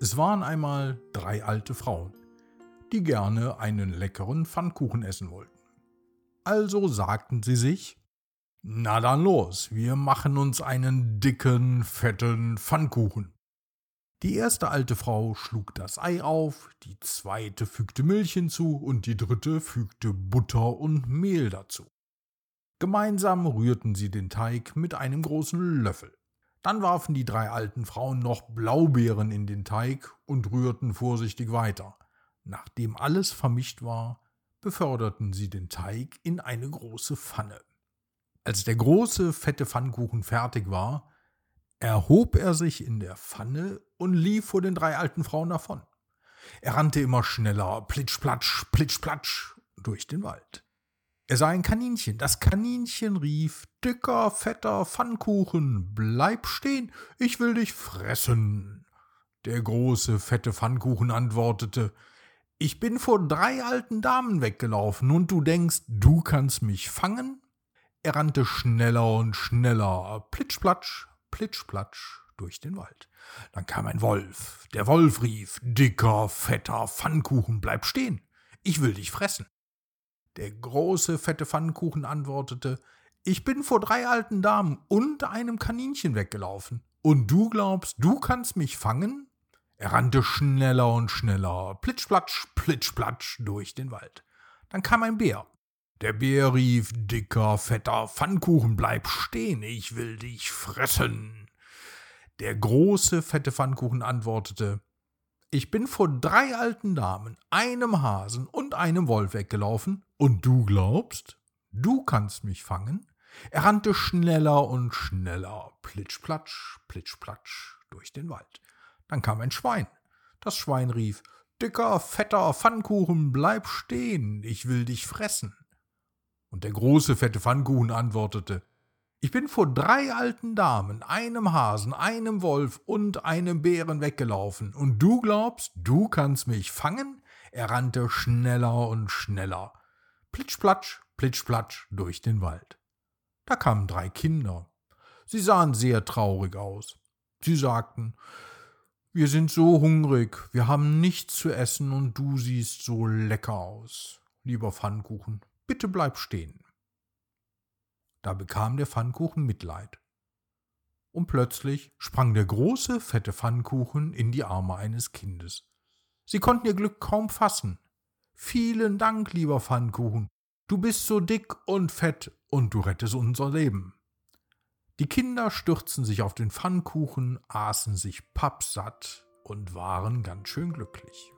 Es waren einmal drei alte Frauen, die gerne einen leckeren Pfannkuchen essen wollten. Also sagten sie sich, na dann los, wir machen uns einen dicken, fetten Pfannkuchen. Die erste alte Frau schlug das Ei auf, die zweite fügte Milch hinzu und die dritte fügte Butter und Mehl dazu. Gemeinsam rührten sie den Teig mit einem großen Löffel. Dann warfen die drei alten Frauen noch Blaubeeren in den Teig und rührten vorsichtig weiter. Nachdem alles vermischt war, beförderten sie den Teig in eine große Pfanne. Als der große, fette Pfannkuchen fertig war, erhob er sich in der Pfanne und lief vor den drei alten Frauen davon. Er rannte immer schneller, plitschplatsch, plitschplatsch, durch den Wald. Er sah ein Kaninchen. Das Kaninchen rief, dicker, fetter Pfannkuchen, bleib stehen, ich will dich fressen. Der große, fette Pfannkuchen antwortete, ich bin vor drei alten Damen weggelaufen und du denkst, du kannst mich fangen? Er rannte schneller und schneller, plitschplatsch, plitschplatsch, durch den Wald. Dann kam ein Wolf. Der Wolf rief, dicker, fetter Pfannkuchen, bleib stehen, ich will dich fressen. Der große, fette Pfannkuchen antwortete, ich bin vor drei alten Damen und einem Kaninchen weggelaufen. Und du glaubst, du kannst mich fangen? Er rannte schneller und schneller, plitschplatsch, plitschplatsch durch den Wald. Dann kam ein Bär. Der Bär rief, dicker, fetter Pfannkuchen, bleib stehen, ich will dich fressen. Der große, fette Pfannkuchen antwortete, ich bin vor drei alten Damen, einem Hasen und einem Wolf weggelaufen, und du glaubst, du kannst mich fangen? Er rannte schneller und schneller, plitschplatsch, plitschplatsch, durch den Wald. Dann kam ein Schwein. Das Schwein rief, Dicker, fetter Pfannkuchen, bleib stehen, ich will dich fressen. Und der große, fette Pfannkuchen antwortete, ich bin vor drei alten Damen, einem Hasen, einem Wolf und einem Bären weggelaufen, und du glaubst, du kannst mich fangen? Er rannte schneller und schneller. Plitschplatsch, plitschplatsch durch den Wald. Da kamen drei Kinder. Sie sahen sehr traurig aus. Sie sagten, wir sind so hungrig, wir haben nichts zu essen und du siehst so lecker aus. Lieber Pfannkuchen, bitte bleib stehen. Da bekam der Pfannkuchen Mitleid. Und plötzlich sprang der große, fette Pfannkuchen in die Arme eines Kindes. Sie konnten ihr Glück kaum fassen. Vielen Dank, lieber Pfannkuchen. Du bist so dick und fett und du rettest unser Leben. Die Kinder stürzten sich auf den Pfannkuchen, aßen sich pappsatt und waren ganz schön glücklich.